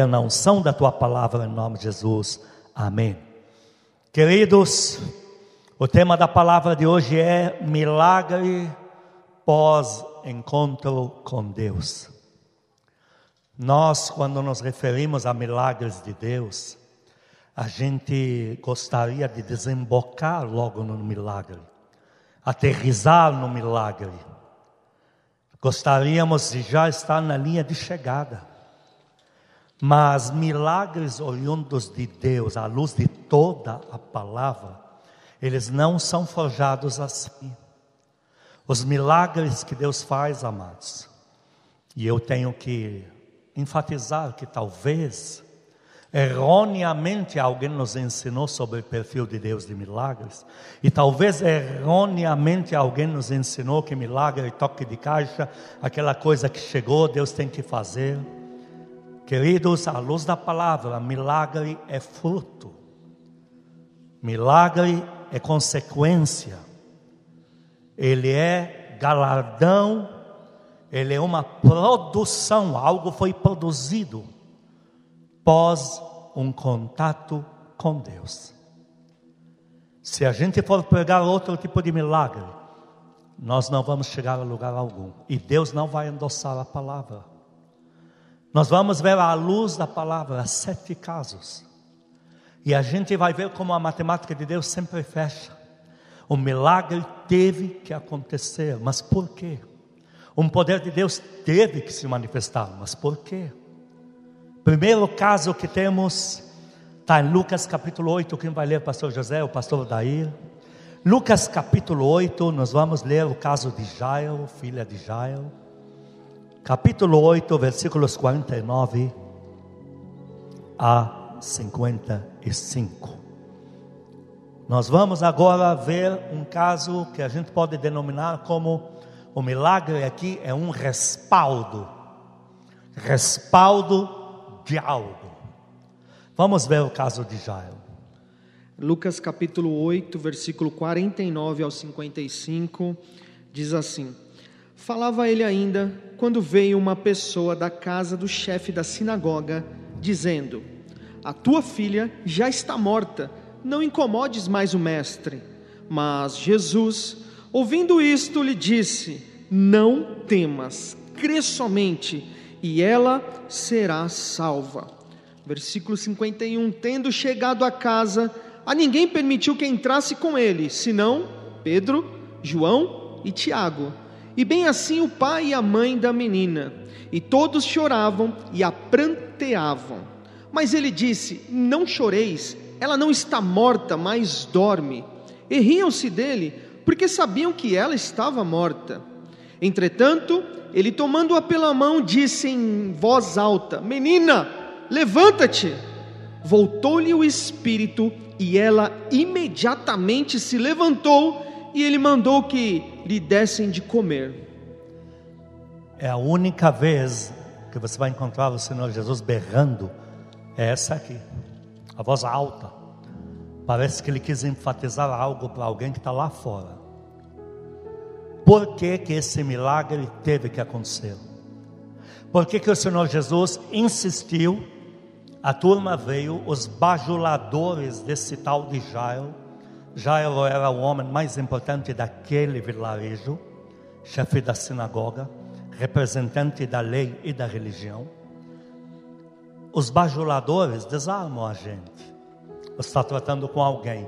na unção da tua palavra, em nome de Jesus. Amém. Queridos, o tema da palavra de hoje é milagre pós-encontro com Deus. Nós, quando nos referimos a milagres de Deus, a gente gostaria de desembocar logo no milagre, aterrizar no milagre. Gostaríamos de já estar na linha de chegada. Mas milagres oriundos de Deus, à luz de toda a palavra, eles não são forjados assim. Os milagres que Deus faz, amados, e eu tenho que enfatizar que talvez erroneamente alguém nos ensinou sobre o perfil de Deus de milagres, e talvez erroneamente alguém nos ensinou que milagre é toque de caixa, aquela coisa que chegou, Deus tem que fazer. Queridos, à luz da palavra, milagre é fruto, milagre é consequência, ele é galardão, ele é uma produção, algo foi produzido pós um contato com Deus. Se a gente for pegar outro tipo de milagre, nós não vamos chegar a lugar algum, e Deus não vai endossar a palavra. Nós vamos ver à luz da palavra sete casos. E a gente vai ver como a matemática de Deus sempre fecha. O milagre teve que acontecer, mas por quê? Um poder de Deus teve que se manifestar, mas por quê? Primeiro caso que temos está em Lucas capítulo 8. Quem vai ler, pastor José, o pastor Dair? Lucas capítulo 8, nós vamos ler o caso de Jairo, filha de Jairo capítulo 8, versículos 49 a 55. Nós vamos agora ver um caso que a gente pode denominar como o milagre aqui é um respaldo, respaldo de algo. Vamos ver o caso de Jairo. Lucas capítulo 8, versículo 49 ao 55, diz assim: Falava ele ainda quando veio uma pessoa da casa do chefe da sinagoga, dizendo: A tua filha já está morta, não incomodes mais o mestre. Mas Jesus, ouvindo isto, lhe disse: Não temas, crê somente, e ela será salva. Versículo 51: Tendo chegado a casa, a ninguém permitiu que entrasse com ele, senão Pedro, João e Tiago e bem assim o pai e a mãe da menina. E todos choravam e a pranteavam. Mas ele disse: Não choreis, ela não está morta, mas dorme. E riam-se dele, porque sabiam que ela estava morta. Entretanto, ele tomando-a pela mão, disse em voz alta: Menina, levanta-te. Voltou-lhe o espírito e ela imediatamente se levantou e ele mandou que lhe dessem de comer. É a única vez que você vai encontrar o Senhor Jesus berrando, é essa aqui, a voz alta. Parece que ele quis enfatizar algo para alguém que está lá fora. Por que, que esse milagre teve que acontecer? Por que, que o Senhor Jesus insistiu? A turma veio, os bajuladores desse tal de Jairo, Jairo era o homem mais importante daquele vilarejo, chefe da sinagoga, representante da lei e da religião. Os bajuladores desarmam a gente. Você está tratando com alguém,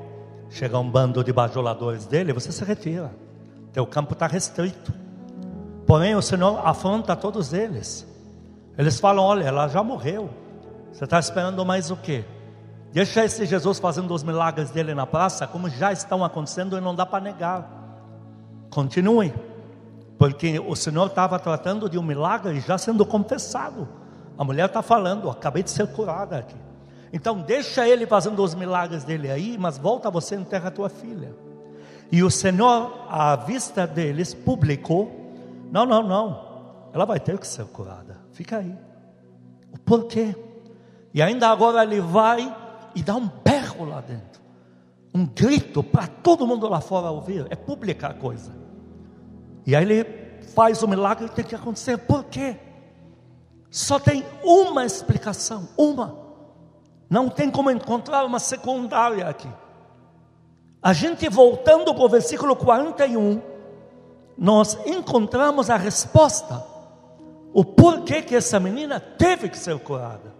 chega um bando de bajuladores dele, você se retira. Teu campo está restrito. Porém, o Senhor afronta todos eles. Eles falam: olha, ela já morreu. Você está esperando mais o quê? Deixa esse Jesus fazendo os milagres dele na praça, como já estão acontecendo e não dá para negar. Continue, porque o Senhor estava tratando de um milagre já sendo confessado. A mulher está falando, acabei de ser curada aqui. Então deixa ele fazendo os milagres dele aí, mas volta você enterra a tua filha. E o Senhor, à vista deles, publicou: não, não, não, ela vai ter que ser curada. Fica aí. O porquê? E ainda agora ele vai e dá um berro lá dentro, um grito para todo mundo lá fora ouvir. É pública a coisa. E aí ele faz o milagre tem que acontecer. Por quê? Só tem uma explicação, uma. Não tem como encontrar uma secundária aqui. A gente voltando para o versículo 41, nós encontramos a resposta. O porquê que essa menina teve que ser curada.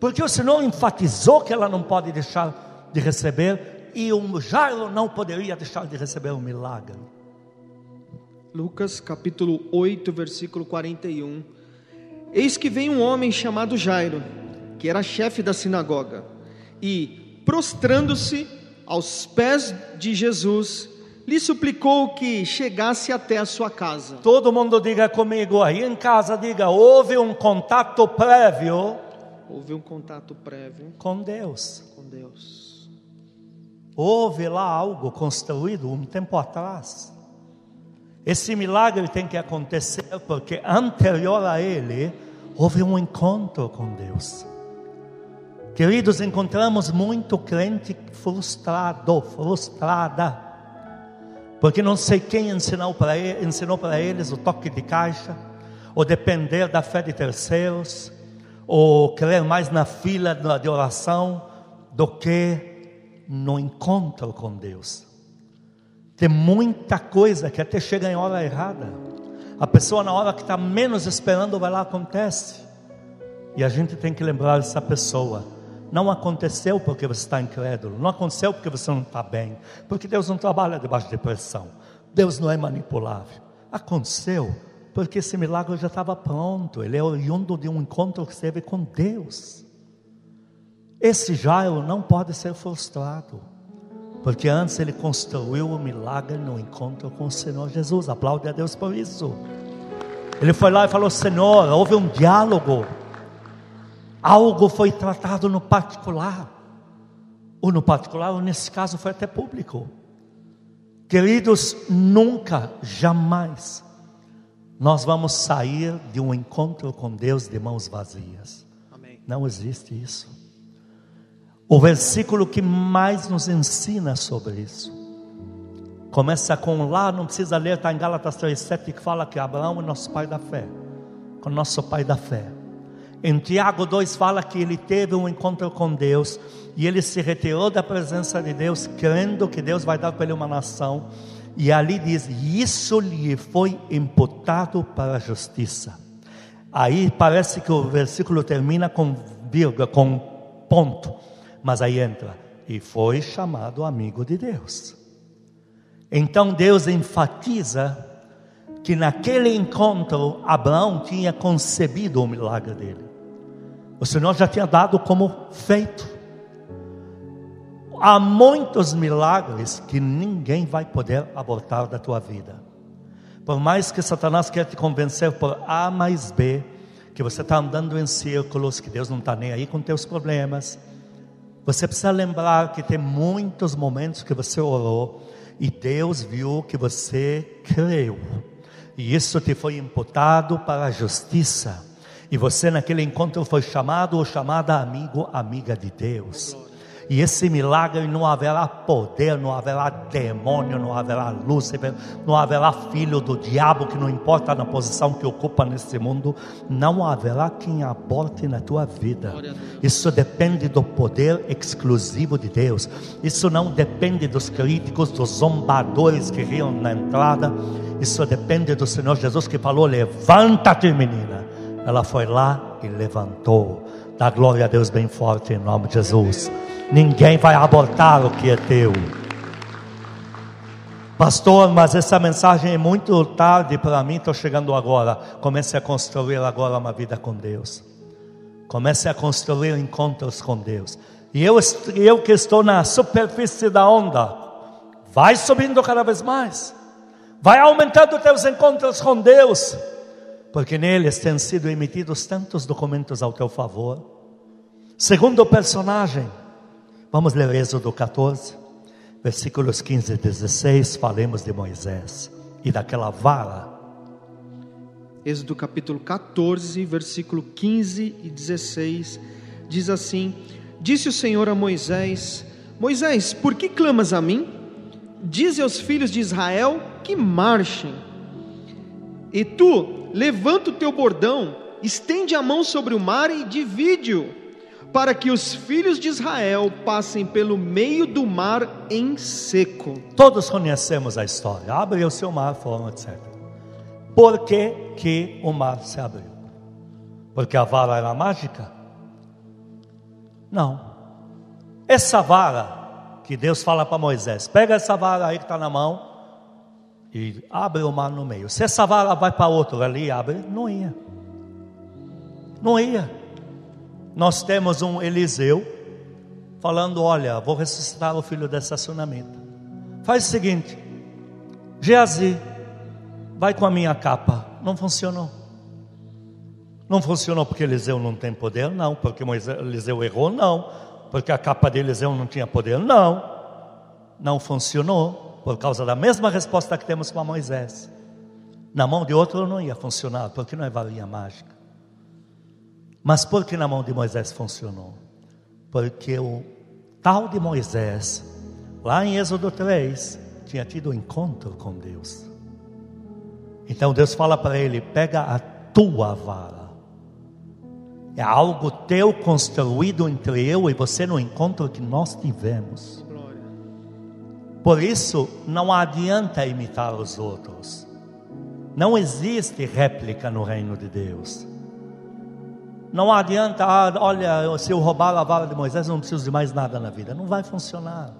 Porque o Senhor enfatizou que ela não pode deixar de receber e o Jairo não poderia deixar de receber o milagre. Lucas capítulo 8, versículo 41. Eis que vem um homem chamado Jairo, que era chefe da sinagoga, e, prostrando-se aos pés de Jesus, lhe suplicou que chegasse até a sua casa. Todo mundo diga comigo aí em casa, diga: houve um contato prévio. Houve um contato prévio com Deus. Com Deus. Houve lá algo construído um tempo atrás. Esse milagre tem que acontecer porque anterior a ele houve um encontro com Deus. Queridos, encontramos muito crente frustrado, frustrada, porque não sei quem ensinou para, ele, ensinou para eles o toque de caixa, ou depender da fé de terceiros, ou crer mais na fila de oração do que no encontro com Deus. Tem muita coisa que até chega em hora errada. A pessoa, na hora que está menos esperando, vai lá, acontece. E a gente tem que lembrar essa pessoa. Não aconteceu porque você está incrédulo. Não aconteceu porque você não está bem. Porque Deus não trabalha debaixo de pressão. Deus não é manipulável. Aconteceu porque esse milagre já estava pronto. Ele é oriundo de um encontro que teve com Deus. Esse Jairo não pode ser frustrado. Porque antes ele construiu o milagre no encontro com o Senhor Jesus. Aplaude a Deus por isso. Ele foi lá e falou: Senhor, houve um diálogo. Algo foi tratado no particular. Ou no particular, ou nesse caso foi até público. Queridos, nunca, jamais, nós vamos sair de um encontro com Deus de mãos vazias. Amém. Não existe isso. O versículo que mais nos ensina sobre isso. Começa com lá, não precisa ler, está em Gálatas 3,7 que fala que Abraão é nosso pai da fé. Com nosso pai da fé. Em Tiago 2 fala que ele teve um encontro com Deus e ele se retirou da presença de Deus, crendo que Deus vai dar para ele uma nação. E ali diz: Isso lhe foi imputado para a justiça. Aí parece que o versículo termina com vírgula, com ponto. Mas aí entra, e foi chamado amigo de Deus. Então Deus enfatiza que naquele encontro Abraão tinha concebido o milagre dele. O Senhor já tinha dado como feito. Há muitos milagres que ninguém vai poder abortar da tua vida. Por mais que Satanás quer te convencer por A mais B, que você está andando em círculos, que Deus não está nem aí com teus problemas, você precisa lembrar que tem muitos momentos que você orou e Deus viu que você creu. E isso te foi imputado para a justiça. E você naquele encontro foi chamado ou chamada amigo, amiga de Deus. E esse milagre não haverá poder, não haverá demônio, não haverá Lúcifer, não haverá filho do diabo, que não importa na posição que ocupa nesse mundo, não haverá quem aborte na tua vida. Isso depende do poder exclusivo de Deus. Isso não depende dos críticos, dos zombadores que riam na entrada. Isso depende do Senhor Jesus que falou: Levanta-te, menina. Ela foi lá e levantou. Dá glória a Deus bem forte em nome de Jesus. Ninguém vai abortar o que é teu. Pastor, mas essa mensagem é muito tarde para mim, estou chegando agora. Comece a construir agora uma vida com Deus. Comece a construir encontros com Deus. E eu, eu que estou na superfície da onda, vai subindo cada vez mais. Vai aumentando teus encontros com Deus, porque neles têm sido emitidos tantos documentos ao teu favor. Segundo personagem, Vamos ler Êxodo 14, versículos 15 e 16. Falemos de Moisés e daquela vara. Êxodo capítulo 14, versículo 15 e 16 diz assim: Disse o Senhor a Moisés: Moisés, por que clamas a mim? Dize aos filhos de Israel que marchem. E tu, levanta o teu bordão estende a mão sobre o mar e divide-o, para que os filhos de Israel passem pelo meio do mar em seco. Todos conhecemos a história. Abre o seu mar, foram, etc. Por que, que o mar se abriu? Porque a vara era mágica? Não. Essa vara que Deus fala para Moisés: pega essa vara aí que está na mão e abre o mar no meio. Se essa vara vai para outro ali, abre, não ia. Não ia. Nós temos um Eliseu falando: Olha, vou ressuscitar o filho dessa sunamita. Faz o seguinte, Geazi, vai com a minha capa. Não funcionou. Não funcionou porque Eliseu não tem poder? Não. Porque Moisés, Eliseu errou? Não. Porque a capa de Eliseu não tinha poder? Não. Não funcionou por causa da mesma resposta que temos com Moisés. Na mão de outro não ia funcionar, porque não é varinha mágica. Mas por que na mão de Moisés funcionou? Porque o tal de Moisés, lá em Êxodo 3, tinha tido um encontro com Deus. Então Deus fala para ele: pega a tua vara. É algo teu construído entre eu e você no encontro que nós tivemos. Por isso, não adianta imitar os outros. Não existe réplica no reino de Deus. Não adianta, ah, olha, se eu roubar a vara de Moisés, não preciso de mais nada na vida. Não vai funcionar.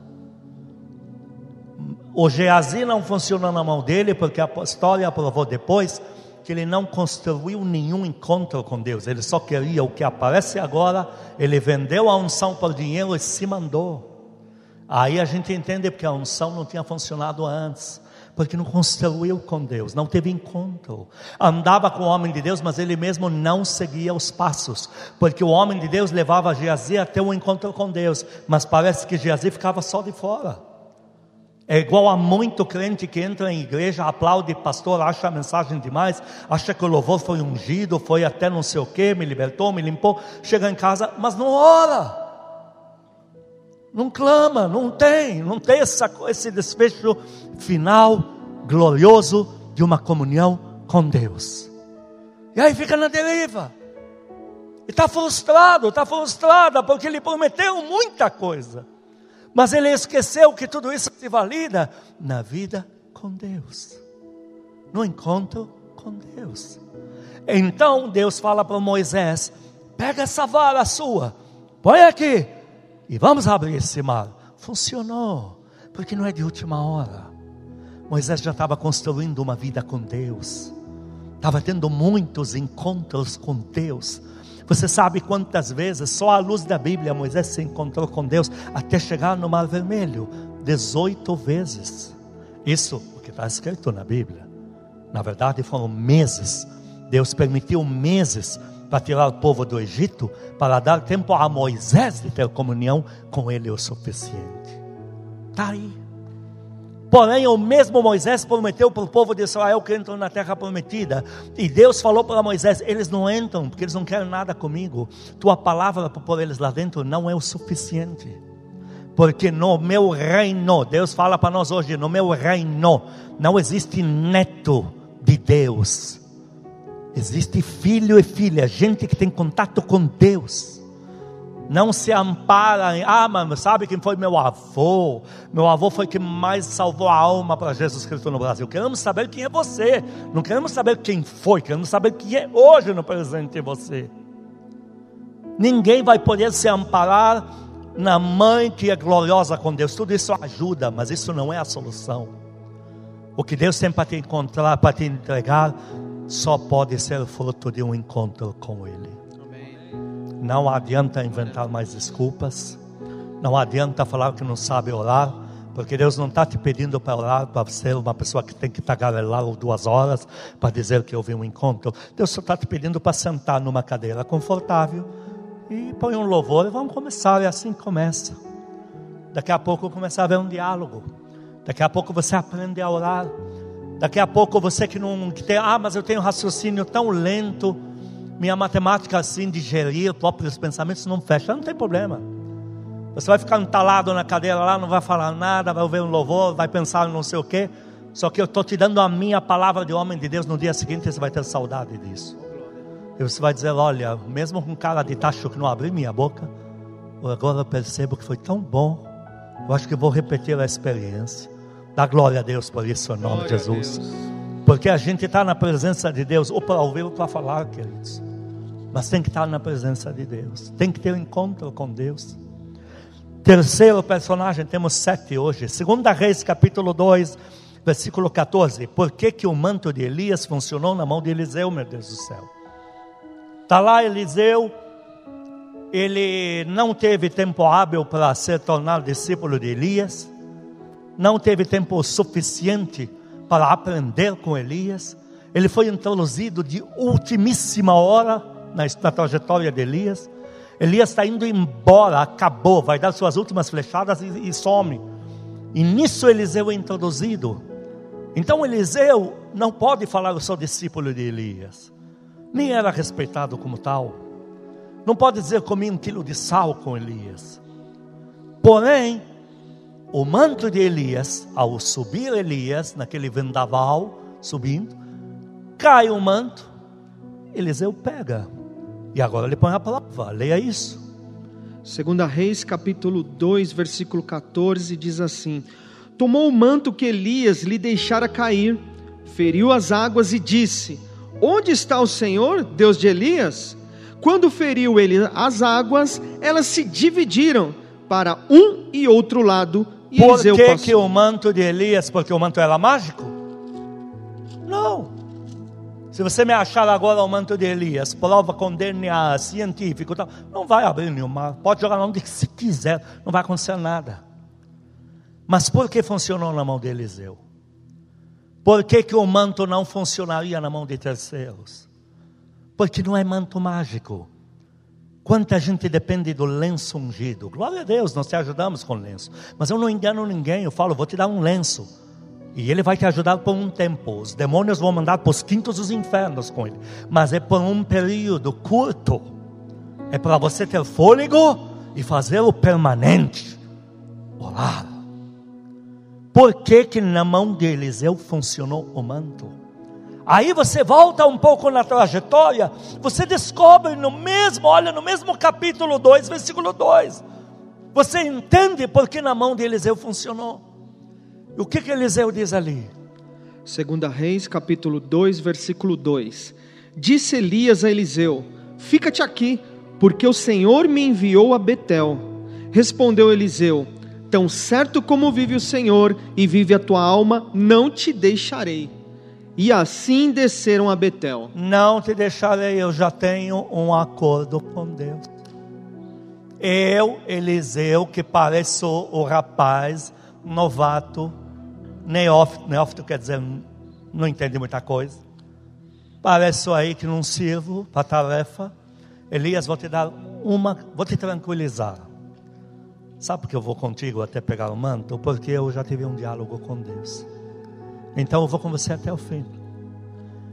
O Geazi não funcionou na mão dele, porque a história provou depois que ele não construiu nenhum encontro com Deus. Ele só queria o que aparece agora. Ele vendeu a unção por dinheiro e se mandou. Aí a gente entende porque a unção não tinha funcionado antes porque não construiu com Deus, não teve encontro. Andava com o homem de Deus, mas ele mesmo não seguia os passos, porque o homem de Deus levava Geazi até um encontro com Deus, mas parece que Geazi ficava só de fora. É igual a muito crente que entra em igreja, aplaude pastor, acha a mensagem demais, acha que o louvor foi ungido, foi até não sei o que, me libertou, me limpou, chega em casa, mas não ora não clama, não tem, não tem essa, esse desfecho final glorioso de uma comunhão com Deus. E aí fica na deriva. E está frustrado, está frustrada, porque ele prometeu muita coisa. Mas ele esqueceu que tudo isso se valida na vida com Deus, no encontro com Deus. Então Deus fala para Moisés: pega essa vara sua, põe aqui, e vamos abrir esse mar. Funcionou, porque não é de última hora. Moisés já estava construindo uma vida com Deus, estava tendo muitos encontros com Deus. Você sabe quantas vezes, só à luz da Bíblia, Moisés se encontrou com Deus até chegar no Mar Vermelho? 18 vezes. Isso, o que está escrito na Bíblia. Na verdade, foram meses. Deus permitiu meses para tirar o povo do Egito, para dar tempo a Moisés de ter comunhão com ele o suficiente. Está aí. Porém, o mesmo Moisés prometeu para o povo de Israel que entram na terra prometida. E Deus falou para Moisés: eles não entram, porque eles não querem nada comigo. Tua palavra para pôr eles lá dentro não é o suficiente. Porque no meu reino, Deus fala para nós hoje: no meu reino não existe neto de Deus Existe filho e filha, gente que tem contato com Deus. Não se ampara em, ah, mas sabe quem foi meu avô? Meu avô foi quem mais salvou a alma para Jesus Cristo no Brasil. Queremos saber quem é você. Não queremos saber quem foi, queremos saber quem é hoje no presente você. Ninguém vai poder se amparar na mãe que é gloriosa com Deus. Tudo isso ajuda, mas isso não é a solução. O que Deus tem para te encontrar, para te entregar, só pode ser fruto de um encontro com Ele. Não adianta inventar mais desculpas, não adianta falar que não sabe orar, porque Deus não está te pedindo para orar para ser uma pessoa que tem que tagarelar duas horas para dizer que houve um encontro. Deus só está te pedindo para sentar numa cadeira confortável e põe um louvor e vamos começar, e assim começa. Daqui a pouco começar a haver um diálogo. Daqui a pouco você aprende a orar. Daqui a pouco você que não que tem, ah, mas eu tenho raciocínio tão lento, minha matemática assim de gerir próprios pensamentos não fecha, não tem problema. Você vai ficar entalado na cadeira lá, não vai falar nada, vai ouvir um louvor, vai pensar não sei o quê. Só que eu estou te dando a minha palavra de homem de Deus, no dia seguinte você vai ter saudade disso. E você vai dizer: Olha, mesmo com cara de tacho que não abri minha boca, agora eu percebo que foi tão bom. Eu acho que vou repetir a experiência. Dá glória a Deus por isso, em nome de Jesus. Porque a gente está na presença de Deus, ou para ouvir ou para falar, queridos. Mas tem que estar na presença de Deus. Tem que ter um encontro com Deus. Terceiro personagem, temos sete hoje. Segunda Reis, capítulo 2, versículo 14. Por que, que o manto de Elias funcionou na mão de Eliseu, meu Deus do céu? Está lá Eliseu, ele não teve tempo hábil para ser tornado discípulo de Elias, não teve tempo suficiente para aprender com Elias, ele foi introduzido de ultimíssima hora na, na trajetória de Elias. Elias está indo embora, acabou, vai dar suas últimas flechadas e, e some. E nisso Eliseu é introduzido. Então Eliseu não pode falar, eu sou discípulo de Elias nem era respeitado como tal. Não pode dizer comi um quilo de sal com Elias. Porém, o manto de Elias, ao subir Elias naquele vendaval, subindo, cai o manto, Eliseu pega. E agora ele põe a prova, leia isso. Segunda Reis, capítulo 2, versículo 14, diz assim: Tomou o manto que Elias lhe deixara cair, feriu as águas e disse: Onde está o Senhor, Deus de Elias? Quando feriu ele as águas, elas se dividiram para um e outro lado. E Por Eliseu que, passou. que o manto de Elias? Porque o manto era mágico? Não. Se você me achar agora o manto de Elias, prova com DNA científico, não vai abrir nenhum mar. Pode jogar onde se quiser, não vai acontecer nada. Mas por que funcionou na mão de Eliseu? Por que, que o manto não funcionaria na mão de terceiros? Porque não é manto mágico. Quanta gente depende do lenço ungido. Glória a Deus, nós te ajudamos com lenço. Mas eu não engano ninguém, eu falo, vou te dar um lenço. E ele vai te ajudar por um tempo. Os demônios vão mandar para os quintos dos infernos com ele. Mas é por um período curto. É para você ter fôlego e fazê-lo permanente. Orar. Por que, que na mão de Eliseu funcionou o manto? Aí você volta um pouco na trajetória, você descobre no mesmo, olha, no mesmo capítulo 2, versículo 2. Você entende por que na mão de Eliseu funcionou. O que que Eliseu diz ali? Segunda Reis, capítulo 2, versículo 2. Disse Elias a Eliseu: Fica-te aqui, porque o Senhor me enviou a Betel. Respondeu Eliseu: Tão certo como vive o Senhor e vive a tua alma, não te deixarei. E assim desceram a Betel. Não te deixarei, eu já tenho um acordo com Deus. Eu, Eliseu, que pareço o rapaz novato, neófito, neófito quer dizer, não entende muita coisa. Pareço aí que não sirvo para tarefa. Elias, vou te dar uma, vou te tranquilizar. Sabe por que eu vou contigo até pegar o manto? Porque eu já tive um diálogo com Deus. Então eu vou com você até o fim.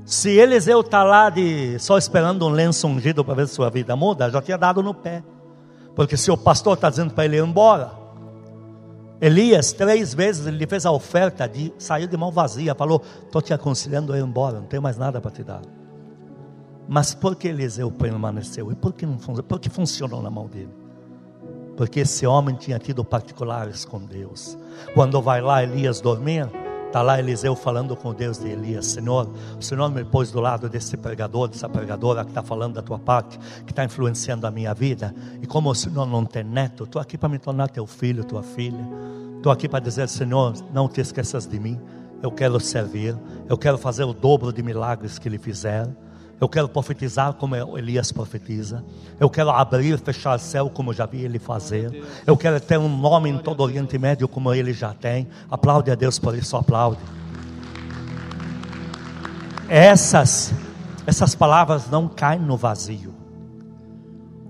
Se Eliseu está lá de, só esperando um lenço ungido para ver se sua vida muda, já tinha dado no pé. Porque se o pastor está dizendo para ele ir embora, Elias, três vezes, ele fez a oferta de sair de mão vazia, falou: Estou te aconselhando a ir embora, não tenho mais nada para te dar. Mas por que Eliseu permaneceu? E por que não funcionou? Porque funcionou na mão dele porque esse homem tinha tido particulares com Deus. Quando vai lá Elias dormir, está lá Eliseu falando com Deus de Elias: Senhor, o Senhor me pôs do lado desse pregador, dessa pregadora que está falando da tua parte, que está influenciando a minha vida. E como o Senhor não tem neto, estou aqui para me tornar teu filho, tua filha. Estou aqui para dizer: Senhor, não te esqueças de mim. Eu quero servir, eu quero fazer o dobro de milagres que ele fizer. Eu quero profetizar como Elias profetiza. Eu quero abrir e fechar o céu como já vi ele fazer. Eu quero ter um nome em todo o Oriente Médio como ele já tem. Aplaude a Deus por isso, aplaude. Essas, essas palavras não caem no vazio.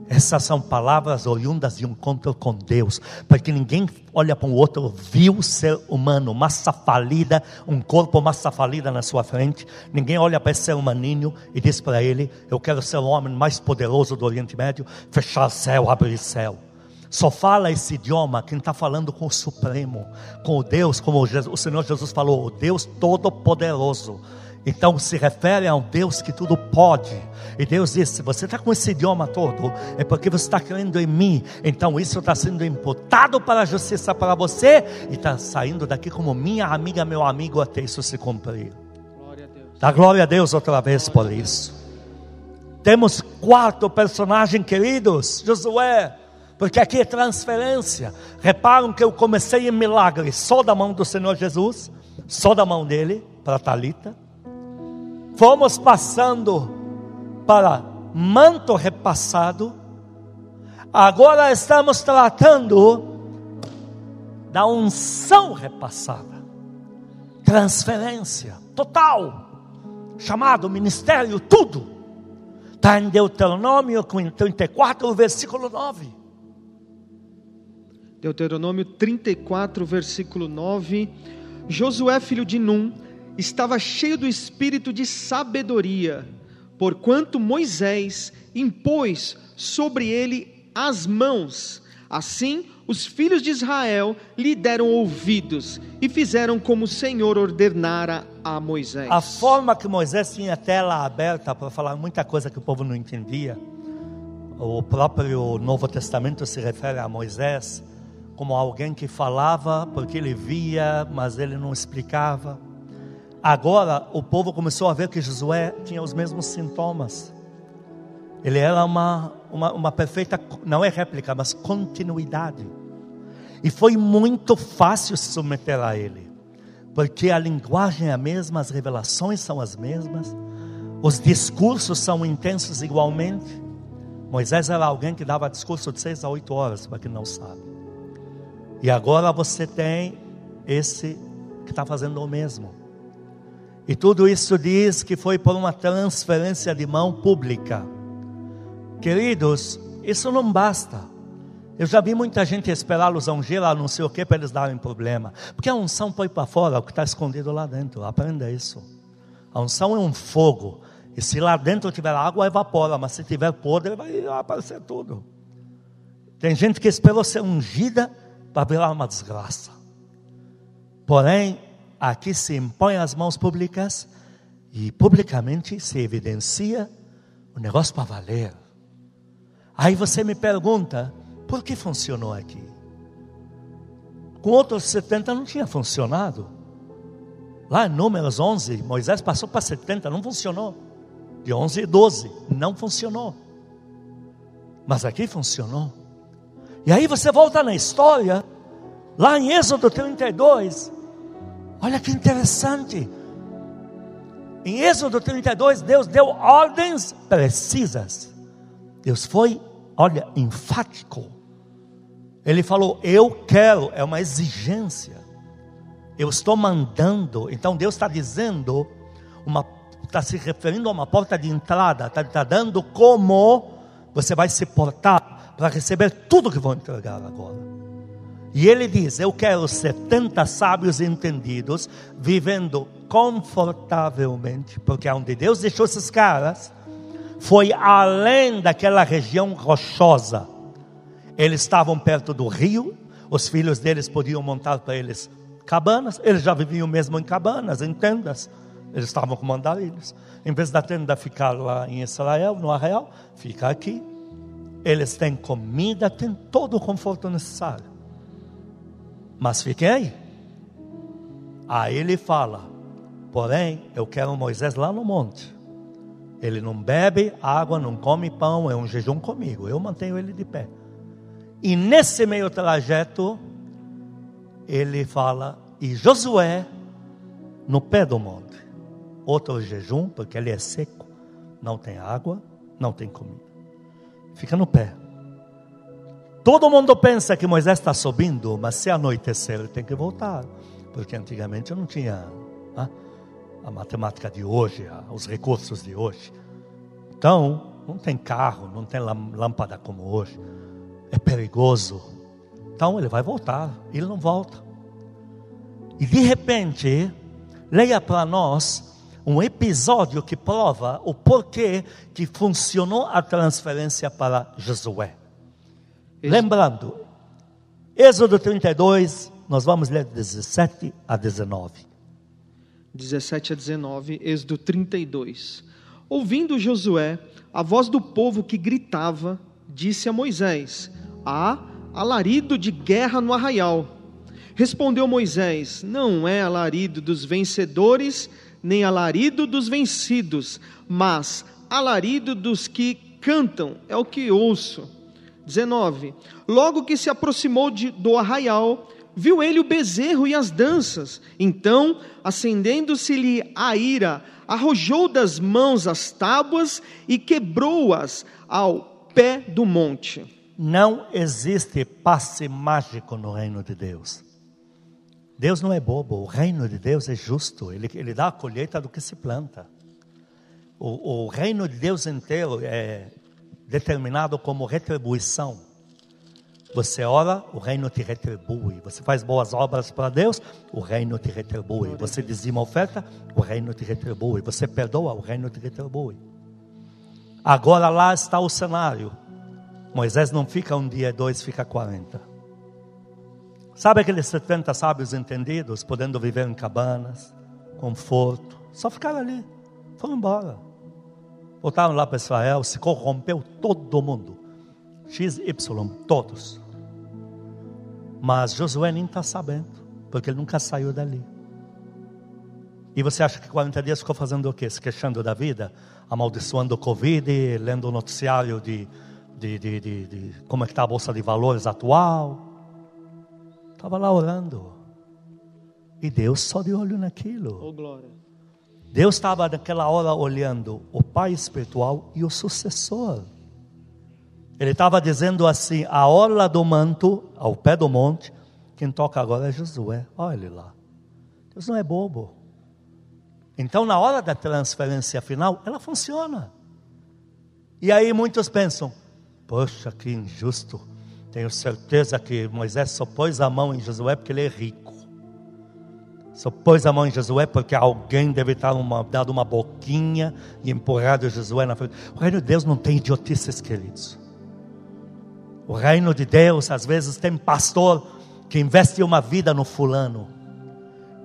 Essas são palavras oriundas de um encontro com Deus, porque ninguém olha para o outro, viu ser humano, massa falida, um corpo massa falida na sua frente. Ninguém olha para esse ser humaninho e diz para ele: Eu quero ser o homem mais poderoso do Oriente Médio, fechar céu, abrir céu. Só fala esse idioma quem está falando com o Supremo, com o Deus, como o Senhor Jesus falou, o Deus Todo-Poderoso Então se refere a um Deus que tudo pode. E Deus disse: você está com esse idioma todo, é porque você está crendo em mim. Então isso está sendo imputado para a justiça para você e está saindo daqui como minha amiga, meu amigo, até isso se cumprir. Glória. Dá glória a Deus outra vez por isso. Temos quarto personagem, queridos, Josué. Porque aqui é transferência. Reparam que eu comecei em milagre só da mão do Senhor Jesus, só da mão dele para Talita. Fomos passando para manto repassado. Agora estamos tratando da unção repassada. Transferência total. Chamado ministério, tudo Está em Deuteronômio 34, versículo 9. Deuteronômio 34, versículo 9. Josué, filho de Num, estava cheio do espírito de sabedoria, porquanto Moisés impôs sobre ele as mãos. Assim, os filhos de Israel lhe deram ouvidos e fizeram como o Senhor ordenara a Moisés. A forma que Moisés tinha a tela aberta para falar muita coisa que o povo não entendia. O próprio Novo Testamento se refere a Moisés como alguém que falava porque ele via, mas ele não explicava. Agora o povo começou a ver que Josué tinha os mesmos sintomas. Ele era uma, uma, uma perfeita, não é réplica, mas continuidade. E foi muito fácil se submeter a ele, porque a linguagem é a mesma, as revelações são as mesmas, os discursos são intensos igualmente. Moisés era alguém que dava discurso de seis a oito horas, para quem não sabe. E agora você tem esse que está fazendo o mesmo. E tudo isso diz que foi por uma transferência de mão pública. Queridos, isso não basta. Eu já vi muita gente esperá-los ungir lá não sei o que para eles darem problema. Porque a unção põe para fora o que está escondido lá dentro. Aprenda isso. A unção é um fogo. E se lá dentro tiver água, evapora. Mas se tiver podre, vai aparecer tudo. Tem gente que esperou ser ungida para virar uma desgraça. Porém, aqui se impõe as mãos públicas e publicamente se evidencia o negócio para valer. Aí você me pergunta, por que funcionou aqui? Com outros 70 não tinha funcionado. Lá em Números 11, Moisés passou para 70, não funcionou. De 11 e 12, não funcionou. Mas aqui funcionou. E aí você volta na história, lá em Êxodo 32, olha que interessante. Em Êxodo 32, Deus deu ordens precisas. Deus foi, olha, enfático. Ele falou: Eu quero, é uma exigência. Eu estou mandando. Então Deus está dizendo, está se referindo a uma porta de entrada, está tá dando como você vai se portar para receber tudo que vou entregar agora. E ele diz: Eu quero 70 sábios entendidos, vivendo confortavelmente, porque onde Deus deixou esses caras, foi além daquela região rochosa. Eles estavam perto do rio, os filhos deles podiam montar para eles cabanas, eles já viviam mesmo em cabanas, em tendas. Eles estavam com andarilhos. Em vez da tenda ficar lá em Israel, no arraial, fica aqui. Eles têm comida, têm todo o conforto necessário. Mas fiquem aí. Aí ele fala: Porém, eu quero Moisés lá no monte. Ele não bebe água, não come pão, é um jejum comigo. Eu mantenho ele de pé. E nesse meio trajeto, ele fala, e Josué no pé do monte. Outro jejum, porque ele é seco, não tem água, não tem comida. Fica no pé. Todo mundo pensa que Moisés está subindo, mas se anoitecer, ele tem que voltar. Porque antigamente não tinha. A matemática de hoje, os recursos de hoje. Então, não tem carro, não tem lâmpada como hoje. É perigoso. Então ele vai voltar, ele não volta. E de repente, leia para nós um episódio que prova o porquê que funcionou a transferência para Josué. Lembrando, Êxodo 32, nós vamos ler 17 a 19. 17 a 19, Êxodo 32. Ouvindo Josué a voz do povo que gritava, disse a Moisés: Há alarido de guerra no arraial. Respondeu Moisés: Não é alarido dos vencedores, nem alarido dos vencidos, mas alarido dos que cantam, é o que ouço. 19. Logo que se aproximou de, do arraial, viu ele o bezerro e as danças. Então, acendendo-se-lhe a ira, arrojou das mãos as tábuas e quebrou-as ao pé do monte. Não existe passe mágico no reino de Deus. Deus não é bobo, o reino de Deus é justo, ele, ele dá a colheita do que se planta. O, o reino de Deus inteiro é determinado como retribuição. Você ora, o reino te retribui. Você faz boas obras para Deus, o reino te retribui. Você dizima oferta, o reino te retribui. Você perdoa, o reino te retribui. Agora lá está o cenário. Moisés não fica um dia, dois, fica 40. Sabe aqueles 70 sábios entendidos, podendo viver em cabanas, conforto, só ficaram ali, foram embora. Voltaram lá para Israel, se corrompeu todo mundo. X, Y, todos. Mas Josué nem está sabendo, porque ele nunca saiu dali. E você acha que 40 dias ficou fazendo o quê? Se queixando da vida? Amaldiçoando o Covid, lendo o noticiário de, de, de, de, de como é que está a Bolsa de Valores atual. Estava lá orando. E Deus só de olho naquilo. Oh, glória. Deus estava naquela hora olhando o pai espiritual e o sucessor. Ele estava dizendo assim: a orla do manto, ao pé do monte, quem toca agora é Josué. Olha lá. Deus não é bobo. Então, na hora da transferência final, ela funciona. E aí muitos pensam: poxa, que injusto. Tenho certeza que Moisés só pôs a mão em Josué porque ele é rico. Só pôs a mão em Josué porque alguém deve estar uma, dado uma boquinha e empurrado Josué na frente. O reino de Deus não tem idiotices, queridos. O reino de Deus, às vezes, tem pastor que investe uma vida no fulano.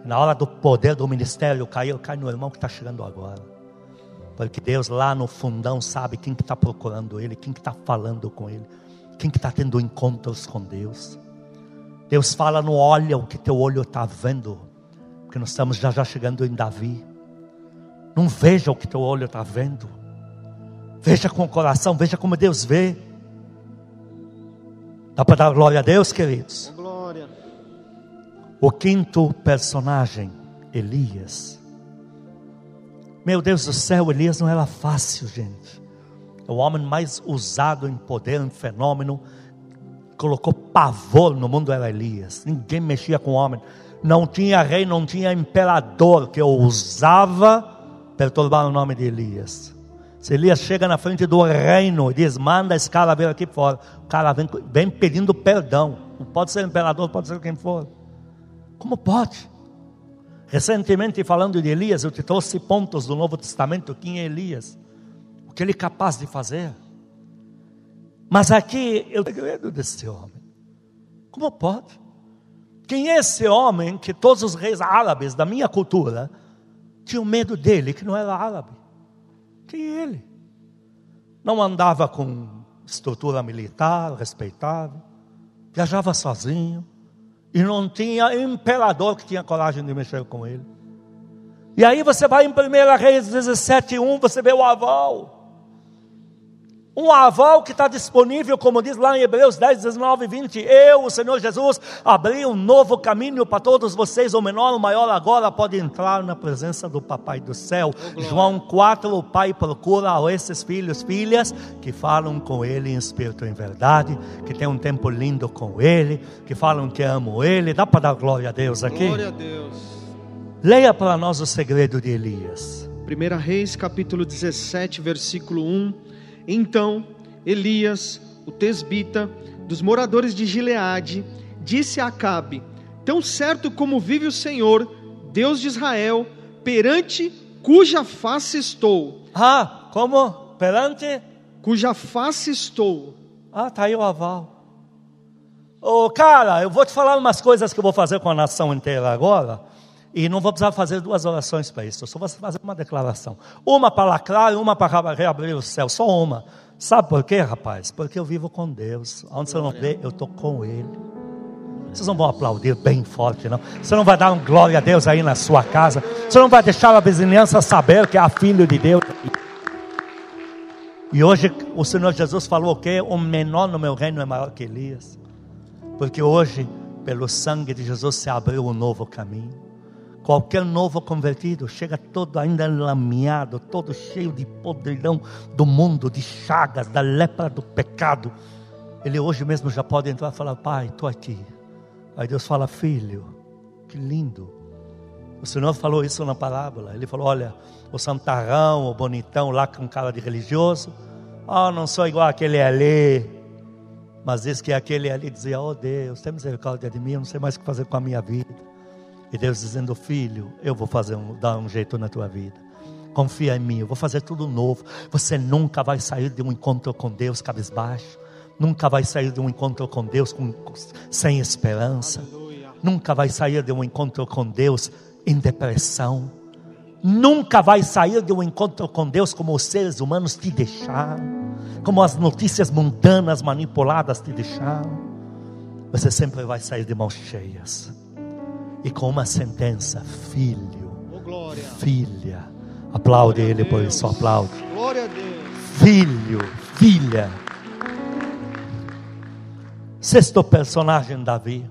Na hora do poder do ministério, cai, cai no irmão que está chegando agora. Porque Deus lá no fundão sabe quem que está procurando Ele, quem que está falando com Ele, quem que está tendo encontros com Deus. Deus fala, não olha o que teu olho está vendo, porque nós estamos já já chegando em Davi. Não veja o que teu olho está vendo. Veja com o coração, veja como Deus vê. Dá para dar glória a Deus, queridos? Glória. O quinto personagem, Elias. Meu Deus do céu, Elias não era fácil, gente. O homem mais usado em poder, em fenômeno, colocou pavor no mundo era Elias. Ninguém mexia com o homem. Não tinha rei, não tinha imperador que ousava perturbar o nome de Elias. Se Elias chega na frente do reino e diz: manda esse cara vir aqui fora, o cara vem, vem pedindo perdão. Não pode ser imperador, pode ser quem for. Como pode? Recentemente, falando de Elias, eu te trouxe pontos do Novo Testamento. Quem é Elias? O que ele é capaz de fazer? Mas aqui eu tenho medo desse homem. Como pode? Quem é esse homem que todos os reis árabes da minha cultura tinham medo dele, que não era árabe? Quem é ele? Não andava com estrutura militar respeitável, viajava sozinho, e não tinha imperador que tinha coragem de mexer com ele. E aí você vai em 1 Reis 17, 1, você vê o aval. Um aval que está disponível, como diz lá em Hebreus 10, 19 e 20. Eu, o Senhor Jesus, abri um novo caminho para todos vocês. O menor, o maior agora pode entrar na presença do Papai do céu. Oh, João 4, o Pai procura a esses filhos, filhas, que falam com Ele em espírito e em verdade, que tem um tempo lindo com Ele, que falam que amam Ele. Dá para dar glória a Deus aqui? Glória a Deus. Leia para nós o segredo de Elias. 1 Reis, capítulo 17, versículo 1 então Elias, o tesbita, dos moradores de Gileade, disse a Acabe: Tão certo como vive o Senhor, Deus de Israel, perante cuja face estou. Ah, como? Perante? Cuja face estou. Ah, está aí o aval. Ô, oh, cara, eu vou te falar umas coisas que eu vou fazer com a nação inteira agora. E não vou precisar fazer duas orações para isso, eu só vou fazer uma declaração. Uma para lacrar e uma para reabrir o céu, só uma. Sabe por quê, rapaz? Porque eu vivo com Deus. Onde você não vê, eu estou com Ele. Vocês não vão aplaudir bem forte, não. Você não vai dar um glória a Deus aí na sua casa. Você não vai deixar a vizinhança saber que a filho de Deus. E hoje o Senhor Jesus falou que o menor no meu reino é maior que Elias. Porque hoje, pelo sangue de Jesus, se abriu um novo caminho. Qualquer novo convertido chega todo ainda lameado, todo cheio de podridão do mundo, de chagas, da lepra do pecado. Ele hoje mesmo já pode entrar e falar: Pai, estou aqui. Aí Deus fala: Filho, que lindo. O Senhor falou isso na parábola. Ele falou: Olha, o santarrão, o bonitão lá com cara de religioso. Oh, não sou igual aquele ali. Mas diz que aquele ali dizia: Oh Deus, tem misericórdia de mim, eu não sei mais o que fazer com a minha vida. E Deus dizendo: Filho, eu vou fazer um, dar um jeito na tua vida. Confia em mim, eu vou fazer tudo novo. Você nunca vai sair de um encontro com Deus cabisbaixo. Nunca vai sair de um encontro com Deus com, sem esperança. Aleluia. Nunca vai sair de um encontro com Deus em depressão. Nunca vai sair de um encontro com Deus como os seres humanos te deixaram, como as notícias mundanas manipuladas te deixaram. Você sempre vai sair de mãos cheias e com uma sentença: filho, oh, filha. Aplaude ele por isso, aplaude. Glória a Deus. Filho, filha. Sexto personagem, Davi.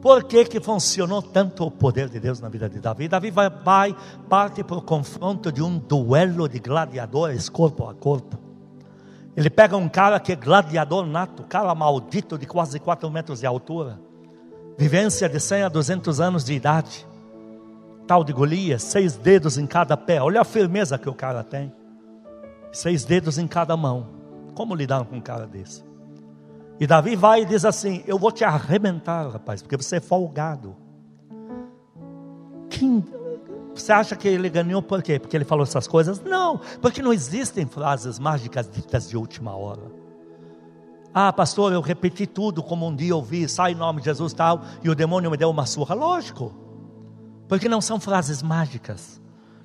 Por que, que funcionou tanto o poder de Deus na vida de Davi? Davi vai, vai parte para o confronto de um duelo de gladiadores corpo a corpo. Ele pega um cara que é gladiador nato, cara maldito de quase 4 metros de altura Vivência de 100 a 200 anos de idade. Tal de Golias, seis dedos em cada pé. Olha a firmeza que o cara tem. Seis dedos em cada mão. Como lidar com um cara desse? E Davi vai e diz assim: Eu vou te arrebentar, rapaz, porque você é folgado. Quem, você acha que ele ganhou por quê? Porque ele falou essas coisas? Não, porque não existem frases mágicas ditas de última hora. Ah, pastor, eu repeti tudo como um dia ouvi, sai em nome de Jesus tal, e o demônio me deu uma surra. Lógico, porque não são frases mágicas.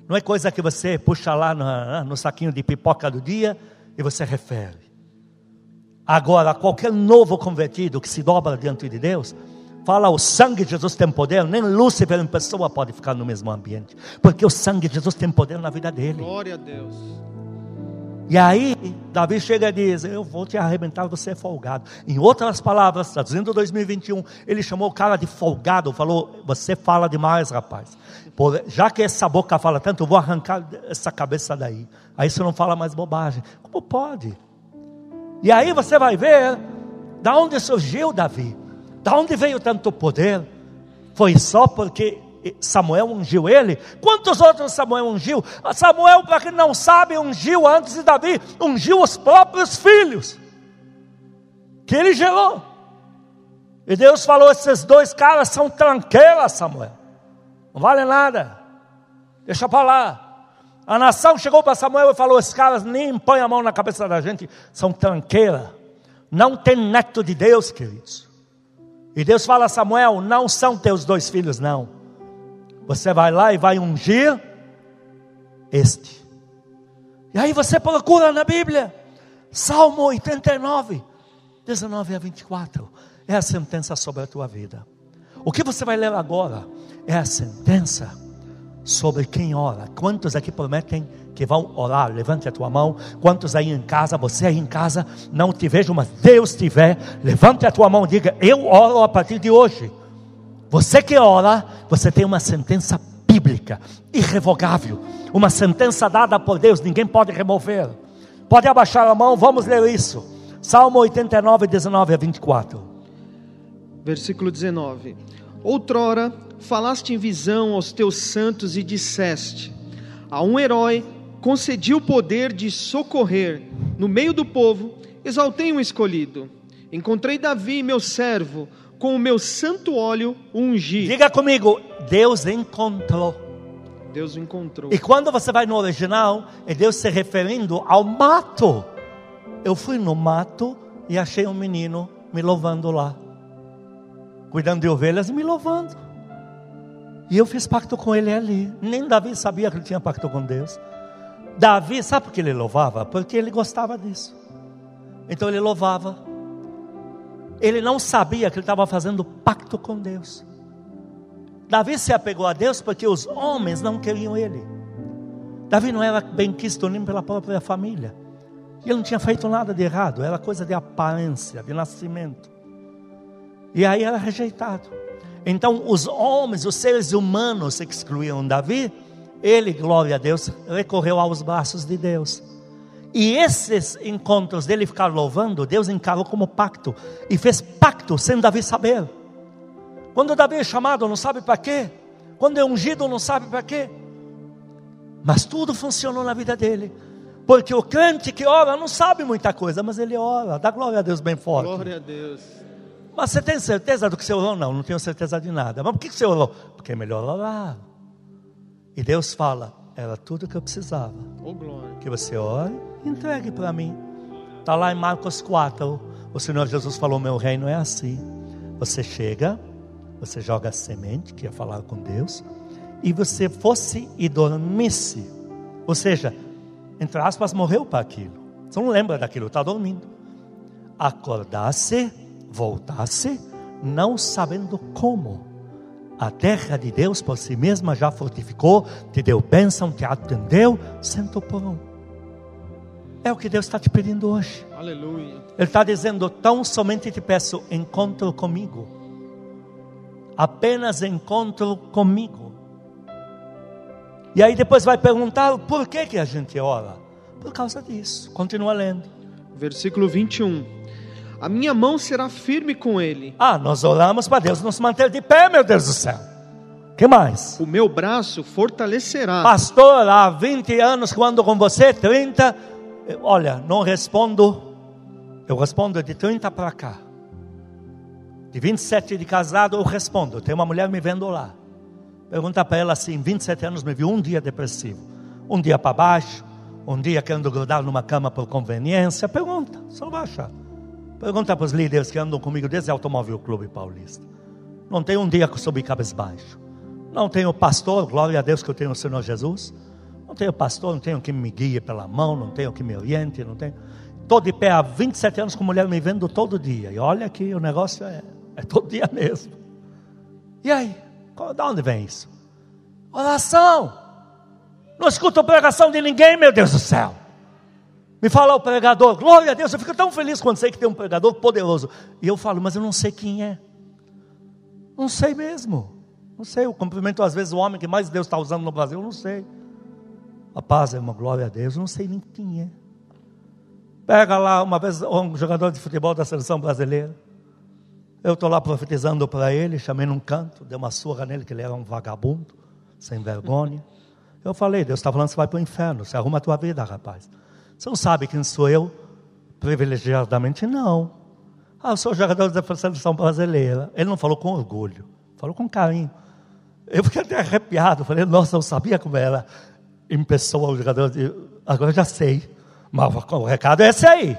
Não é coisa que você puxa lá no, no saquinho de pipoca do dia e você refere. Agora, qualquer novo convertido que se dobra diante de Deus, fala o sangue de Jesus tem poder, nem Lúcifer em pessoa pode ficar no mesmo ambiente, porque o sangue de Jesus tem poder na vida dele. Glória a Deus. E aí, Davi chega e diz: Eu vou te arrebentar, você é folgado. Em outras palavras, traduzindo 2021, ele chamou o cara de folgado, falou: Você fala demais, rapaz. Já que essa boca fala tanto, eu vou arrancar essa cabeça daí. Aí você não fala mais bobagem. Como pode? E aí você vai ver da onde surgiu Davi, da onde veio tanto poder. Foi só porque Samuel ungiu ele. Quantos outros Samuel ungiu? Samuel, para quem não sabe, ungiu antes de Davi, ungiu os próprios filhos que ele gerou. E Deus falou: esses dois caras são tranqueiras, Samuel. Não vale nada. Deixa para lá. A nação chegou para Samuel e falou: esses caras nem põem a mão na cabeça da gente, são tranqueiras. Não tem neto de Deus, queridos. E Deus fala a Samuel: não são teus dois filhos, não. Você vai lá e vai ungir este. E aí você procura na Bíblia, Salmo 89, 19 a 24. É a sentença sobre a tua vida. O que você vai ler agora é a sentença sobre quem ora. Quantos aqui prometem que vão orar? Levante a tua mão. Quantos aí em casa, você aí em casa, não te vejo, mas Deus te vê. Levante a tua mão e diga: Eu oro a partir de hoje. Você que ora, você tem uma sentença bíblica, irrevogável, uma sentença dada por Deus, ninguém pode remover. Pode abaixar a mão, vamos ler isso. Salmo 89, 19 a 24. Versículo 19: Outrora falaste em visão aos teus santos e disseste: A um herói concedi o poder de socorrer no meio do povo, exaltei um escolhido. Encontrei Davi, meu servo, com o meu santo óleo ungi. Diga comigo, Deus encontrou. Deus encontrou. E quando você vai no original, é Deus se referindo ao mato. Eu fui no mato e achei um menino me louvando lá. Cuidando de ovelhas e me louvando. E eu fiz pacto com ele ali. Nem Davi sabia que ele tinha pacto com Deus. Davi, sabe por que ele louvava? Porque ele gostava disso. Então ele louvava. Ele não sabia que ele estava fazendo pacto com Deus. Davi se apegou a Deus porque os homens não queriam ele. Davi não era bem quisto nem pela própria família. Ele não tinha feito nada de errado, era coisa de aparência, de nascimento. E aí era rejeitado. Então os homens, os seres humanos excluíam Davi, ele, glória a Deus, recorreu aos braços de Deus. E esses encontros dele ficar louvando, Deus encarou como pacto e fez pacto sem Davi saber. Quando Davi é chamado, não sabe para quê. Quando é ungido, não sabe para quê. Mas tudo funcionou na vida dele. Porque o crente que ora não sabe muita coisa, mas ele ora. Dá glória a Deus bem forte. Glória a Deus. Mas você tem certeza do que você orou? Não, não tenho certeza de nada. Mas por que você orou? Porque é melhor orar. E Deus fala: era tudo que eu precisava. Oh, glória. Que você ore e entregue para mim. Está lá em Marcos 4. O Senhor Jesus falou: Meu reino é assim. Você chega, você joga a semente, que é falar com Deus, e você fosse e dormisse, ou seja, entre aspas, morreu para aquilo. Você não lembra daquilo, está dormindo. Acordasse, voltasse, não sabendo como. A terra de Deus por si mesma já fortificou, te deu bênção, te atendeu, sentou pão. É o que Deus está te pedindo hoje. Aleluia. Ele está dizendo: tão somente te peço, encontro comigo apenas encontro comigo. E aí depois vai perguntar por que, que a gente ora? Por causa disso. Continua lendo. Versículo 21. A minha mão será firme com ele. Ah, nós oramos para Deus nos manter de pé, meu Deus do céu. que mais? O meu braço fortalecerá. Pastor, há 20 anos que ando com você, 30. Olha, não respondo. Eu respondo de 30 para cá. De 27 de casado, eu respondo. Tem uma mulher me vendo lá. Pergunta para ela assim: 27 anos me viu um dia depressivo, um dia para baixo, um dia querendo grudar numa cama por conveniência. Pergunta, só vai achar. Pergunta para os líderes que andam comigo desde o Automóvel Clube Paulista. Não tem um dia que eu subi baixo. Não tenho pastor, glória a Deus que eu tenho o Senhor Jesus. Não tenho pastor, não tenho quem me guie pela mão, não tenho quem me oriente, não tenho. Estou de pé há 27 anos com mulher me vendo todo dia. E olha que o negócio é é todo dia mesmo. E aí? De onde vem isso? Oração. Não escuto pregação de ninguém, meu Deus do céu. Me fala o pregador, glória a Deus. Eu fico tão feliz quando sei que tem um pregador poderoso. E eu falo, mas eu não sei quem é. Não sei mesmo. Não sei. Eu cumprimento às vezes o homem que mais Deus está usando no Brasil. Eu não sei. A paz é uma glória a Deus. Eu não sei nem quem é. Pega lá uma vez um jogador de futebol da seleção brasileira. Eu estou lá profetizando para ele, chamei num canto, dei uma surra nele, que ele era um vagabundo, sem vergonha. Eu falei, Deus está falando você vai para o inferno, você arruma a tua vida, rapaz. Você não sabe quem sou eu? Privilegiadamente, não. Ah, eu sou jogador da seleção brasileira. Ele não falou com orgulho, falou com carinho. Eu fiquei até arrepiado, falei, nossa, eu sabia como era em pessoa o jogador. De... Agora já sei, mas o recado é esse aí.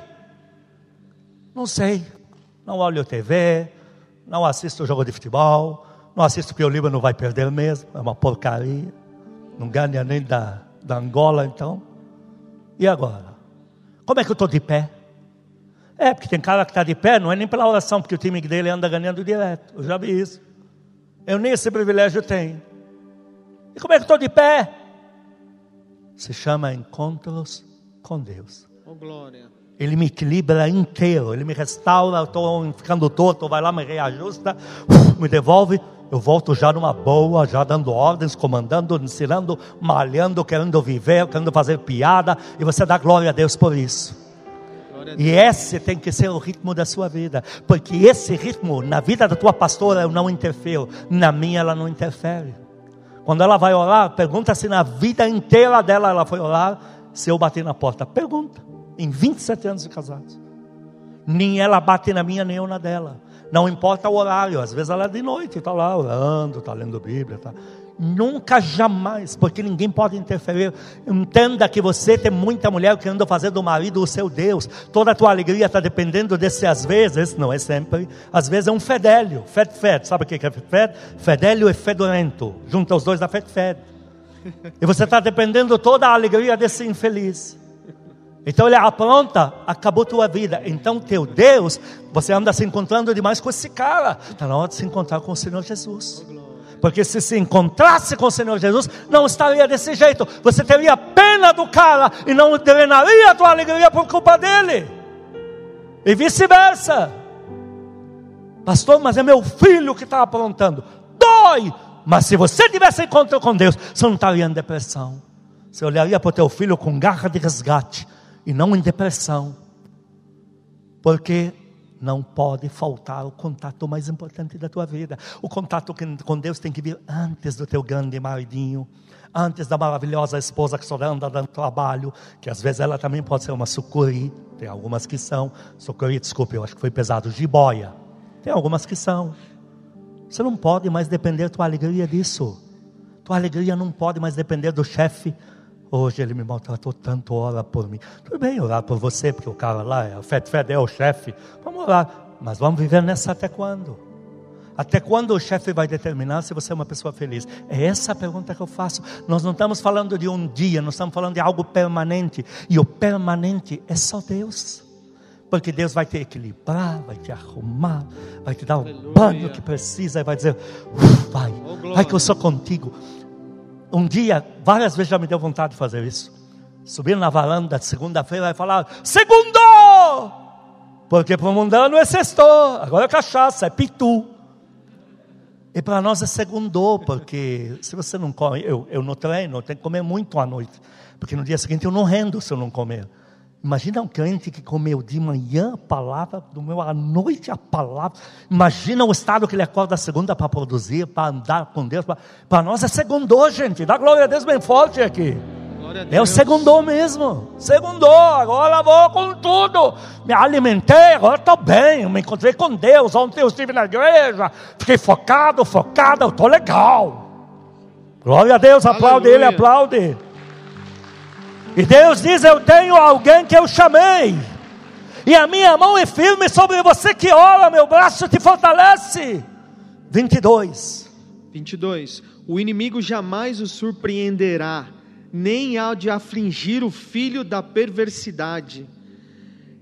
Não sei, não olho TV, não assisto jogo de futebol, não assisto porque o Líbano vai perder mesmo, é uma porcaria, não ganha nem da, da Angola então. E agora? Como é que eu estou de pé? É, porque tem cara que está de pé, não é nem pela oração, porque o time dele anda ganhando direto. Eu já vi isso. Eu nem esse privilégio tenho. E como é que estou de pé? Se chama encontros com Deus. Oh, glória. Ele me equilibra inteiro, ele me restaura, eu estou ficando torto, vai lá, me reajusta, uf, me devolve, eu volto já numa boa, já dando ordens, comandando, ensinando, malhando, querendo viver, querendo fazer piada, e você dá glória a Deus por isso. E esse tem que ser o ritmo da sua vida, porque esse ritmo na vida da tua pastora eu não interfiro, na minha ela não interfere. Quando ela vai orar, pergunta se na vida inteira dela ela foi orar, se eu bati na porta. Pergunta em 27 anos de casados. Nem ela bate na minha, nem eu na dela. Não importa o horário, às vezes ela é de noite, está lá orando, está lendo Bíblia. Tá. Nunca, jamais, porque ninguém pode interferir. Entenda que você tem muita mulher querendo fazer do marido o seu Deus. Toda a tua alegria está dependendo desse, às vezes, não é sempre, às vezes é um fedélio. Fed, fed. Sabe o que é fed? Fedélio e fedorento. Junta os dois da fed, fed. E você está dependendo toda a alegria desse infeliz. Então ele apronta, acabou tua vida. Então teu Deus, você anda se encontrando demais com esse cara. Está na hora de se encontrar com o Senhor Jesus. Porque se se encontrasse com o Senhor Jesus, não estaria desse jeito. Você teria pena do cara e não drenaria a tua alegria por culpa dele. E vice-versa. Pastor, mas é meu filho que está aprontando. Dói. Mas se você tivesse encontro com Deus, você não estaria em depressão. Você olharia para o teu filho com garra de resgate e não em depressão. Porque não pode faltar o contato mais importante da tua vida. O contato com Deus tem que vir antes do teu grande maridinho, antes da maravilhosa esposa que anda dando trabalho, que às vezes ela também pode ser uma sucuri, tem algumas que são, sucuri, desculpe, eu acho que foi pesado, jiboia, tem algumas que são. Você não pode mais depender da tua alegria disso. Tua alegria não pode mais depender do chefe, Hoje ele me maltratou tanto, ora por mim. Tudo bem orar por você, porque o cara lá, é o Fed é o chefe. Vamos orar. Mas vamos viver nessa até quando? Até quando o chefe vai determinar se você é uma pessoa feliz? É essa a pergunta que eu faço. Nós não estamos falando de um dia, nós estamos falando de algo permanente. E o permanente é só Deus. Porque Deus vai te equilibrar, vai te arrumar, vai te dar o banho que precisa e vai dizer: vai, oh, vai que eu sou contigo um dia, várias vezes já me deu vontade de fazer isso. Subir na varanda de segunda-feira e falar: Segundo! Porque para o mundano é sextou, agora é cachaça, é pitu. E para nós é segundou, porque se você não come, eu, eu no treino, eu tenho que comer muito à noite, porque no dia seguinte eu não rendo se eu não comer. Imagina um crente que comeu de manhã a palavra, do meu à noite a palavra. Imagina o estado que ele acorda a segunda para produzir, para andar com Deus. Para nós é segundou, gente. Dá glória a Deus bem forte aqui. É o segundou mesmo. Segundou, agora vou com tudo. Me alimentei, agora estou bem. Me encontrei com Deus. Ontem eu estive na igreja. Fiquei focado, focado. Eu estou legal. Glória a Deus, aplaude Aleluia. ele, aplaude. E Deus diz: Eu tenho alguém que eu chamei, e a minha mão é firme sobre você que ora, meu braço te fortalece. 22. 22. O inimigo jamais o surpreenderá, nem há de afligir o filho da perversidade.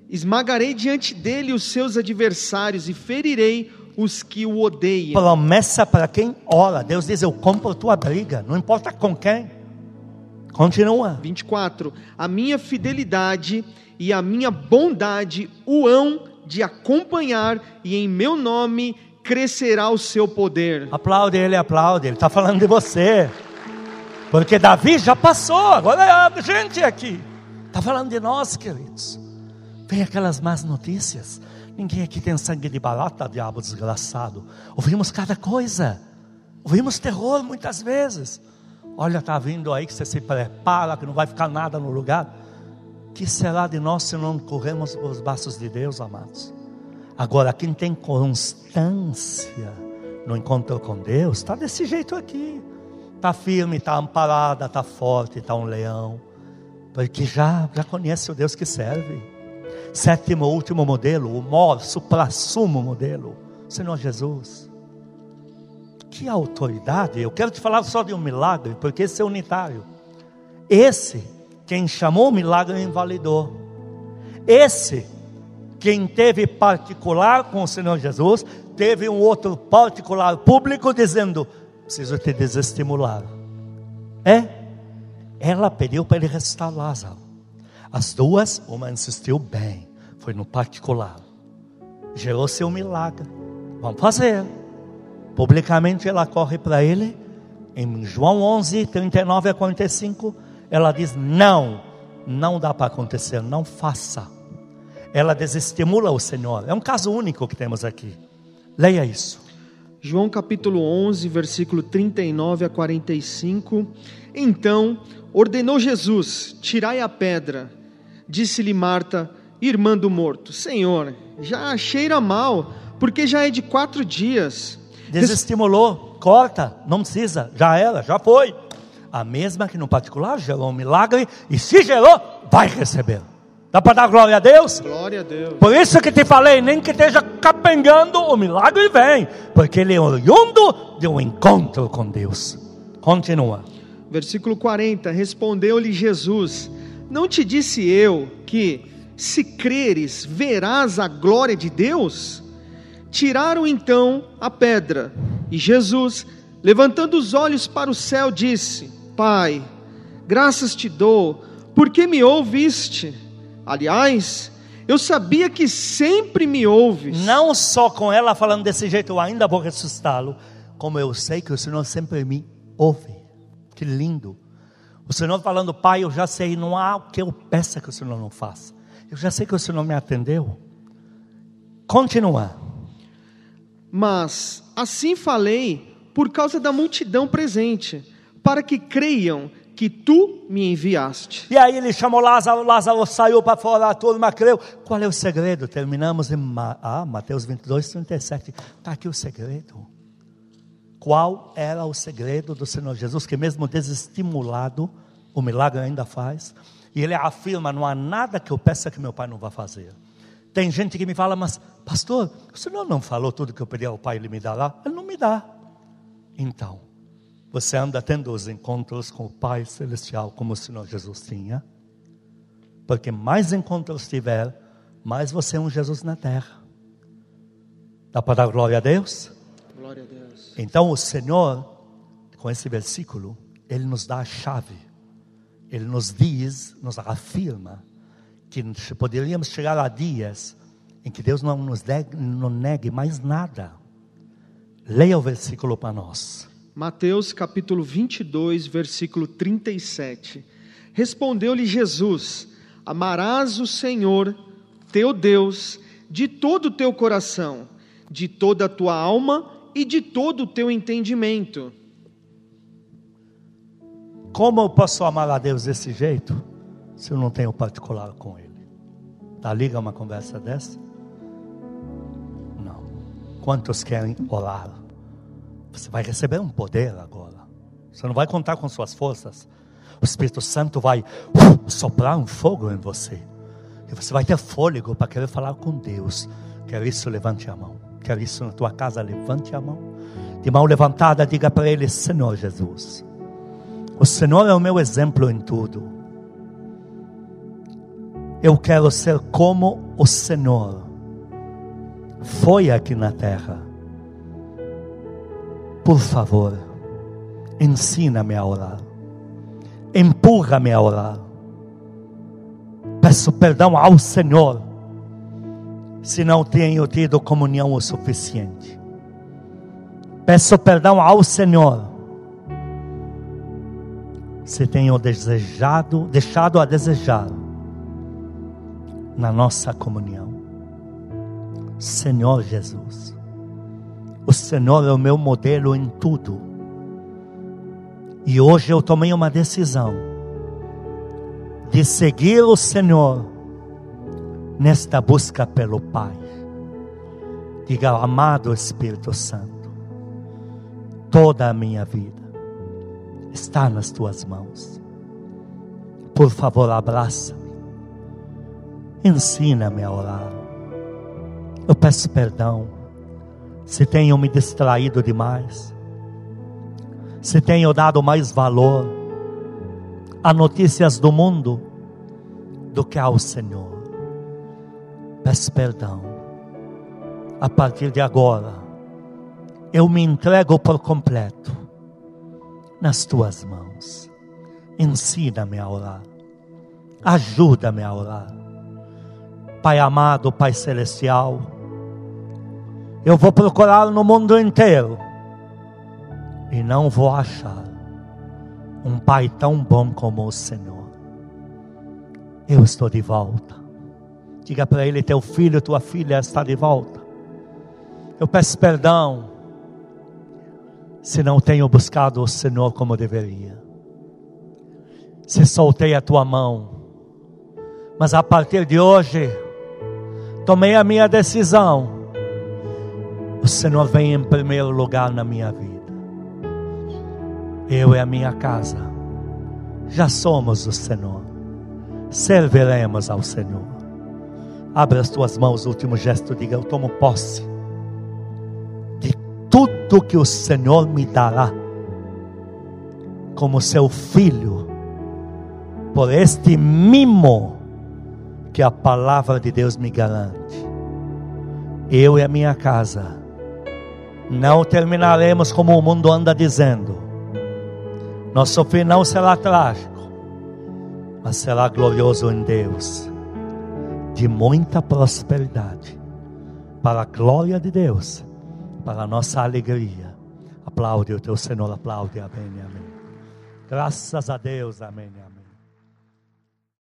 Esmagarei diante dele os seus adversários e ferirei os que o odeiam. Promessa para quem ora. Deus diz: Eu compro tua briga, não importa com quem. Continua. 24. A minha fidelidade e a minha bondade o hão de acompanhar, e em meu nome crescerá o seu poder. Aplaude ele, aplaude. Ele está falando de você. Porque Davi já passou, agora é a gente aqui. Está falando de nós, queridos. Vem aquelas más notícias. Ninguém aqui tem sangue de barata, diabo desgraçado. Ouvimos cada coisa. Ouvimos terror muitas vezes. Olha, está vindo aí que você se prepara, que não vai ficar nada no lugar. Que será de nós se não corremos os braços de Deus, amados? Agora, quem tem constância no encontro com Deus, está desse jeito aqui. Está firme, está amparada, está forte, está um leão. Porque já, já conhece o Deus que serve. Sétimo, último modelo, o maior, supra-sumo modelo, Senhor Jesus que autoridade! Eu quero te falar só de um milagre, porque esse é unitário. Esse, quem chamou o milagre, invalidou. Esse, quem teve particular com o Senhor Jesus, teve um outro particular público dizendo: preciso te desestimular. É? Ela pediu para ele ressuscitar Lázaro. As duas, uma insistiu bem, foi no particular. Gerou seu milagre. Vamos fazer. Publicamente ela corre para ele, em João 11, 39 a 45, ela diz: Não, não dá para acontecer, não faça. Ela desestimula o Senhor. É um caso único que temos aqui. Leia isso. João capítulo 11, versículo 39 a 45. Então ordenou Jesus: Tirai a pedra. Disse-lhe Marta, irmã do morto: Senhor, já cheira mal, porque já é de quatro dias. Desestimulou. corta, não precisa, já era, já foi. A mesma que no particular gerou um milagre, e se gerou, vai receber. Dá para dar glória a Deus? Glória a Deus. Por isso que te falei, nem que esteja capengando, o milagre vem, porque ele é oriundo de um encontro com Deus. Continua. Versículo 40: Respondeu-lhe Jesus: Não te disse eu que, se creres, verás a glória de Deus? Tiraram então a pedra, e Jesus, levantando os olhos para o céu, disse: Pai, graças te dou, porque me ouviste. Aliás, eu sabia que sempre me ouves. Não só com ela falando desse jeito, eu ainda vou ressuscitá-lo, como eu sei que o Senhor sempre me ouve. Que lindo. O Senhor falando, Pai, eu já sei, não há o que eu peça que o Senhor não faça. Eu já sei que o Senhor me atendeu. Continua. Mas assim falei por causa da multidão presente, para que creiam que tu me enviaste. E aí ele chamou Lázaro, Lázaro saiu para fora, a turma creu. Qual é o segredo? Terminamos em ah, Mateus 22, 37. Está aqui o segredo. Qual era o segredo do Senhor Jesus, que mesmo desestimulado, o milagre ainda faz? E ele afirma: não há nada que eu peça que meu pai não vá fazer. Tem gente que me fala, mas pastor, o senhor não falou tudo que eu pedi ao pai, ele me dará? Ele não me dá. Então, você anda tendo os encontros com o Pai Celestial como o Senhor Jesus tinha? Porque mais encontros tiver, mais você é um Jesus na terra. Dá para dar glória a Deus? Glória a Deus. Então o Senhor, com esse versículo, Ele nos dá a chave. Ele nos diz, nos afirma, que poderíamos chegar a dias em que Deus não nos negue, não negue mais nada. Leia o versículo para nós. Mateus capítulo 22, versículo 37. Respondeu-lhe Jesus: Amarás o Senhor, teu Deus, de todo o teu coração, de toda a tua alma e de todo o teu entendimento. Como eu posso amar a Deus desse jeito, se eu não tenho particular com Ele? Tá liga uma conversa dessa? Não. Quantos querem orar? Você vai receber um poder agora. Você não vai contar com suas forças. O Espírito Santo vai uh, soprar um fogo em você. E você vai ter fôlego para querer falar com Deus. Quer isso? Levante a mão. Quer isso na tua casa? Levante a mão. De mão levantada, diga para Ele: Senhor Jesus, o Senhor é o meu exemplo em tudo. Eu quero ser como o Senhor foi aqui na terra por favor, ensina-me a orar, empurra-me a orar. Peço perdão ao Senhor, se não tenho tido comunhão o suficiente. Peço perdão ao Senhor, se tenho desejado, deixado a desejar na nossa comunhão. Senhor Jesus, o Senhor é o meu modelo em tudo. E hoje eu tomei uma decisão de seguir o Senhor nesta busca pelo Pai. Diga, amado Espírito Santo, toda a minha vida está nas tuas mãos. Por favor, abraça-me. Ensina-me a orar. Eu peço perdão se tenho me distraído demais, se tenho dado mais valor a notícias do mundo do que ao Senhor. Peço perdão. A partir de agora, eu me entrego por completo nas tuas mãos. Ensina-me a orar. Ajuda-me a orar. Pai amado, Pai celestial, eu vou procurar no mundo inteiro e não vou achar um pai tão bom como o Senhor. Eu estou de volta. Diga para ele: teu filho, tua filha está de volta. Eu peço perdão se não tenho buscado o Senhor como deveria. Se soltei a tua mão, mas a partir de hoje, tomei a minha decisão o Senhor vem em primeiro lugar na minha vida. eu e a minha casa já somos o Senhor, serviremos ao Senhor. Abra as tuas mãos, último gesto, diga: Eu tomo posse de tudo que o Senhor me dará, como seu filho, por este mimo que a palavra de Deus me garante. Eu e a minha casa não terminaremos como o mundo anda dizendo. Nosso final será trágico, mas será glorioso em Deus, de muita prosperidade, para a glória de Deus, para a nossa alegria. Aplaude o teu Senhor, aplaude, amém, amém. Graças a Deus, amém, amém.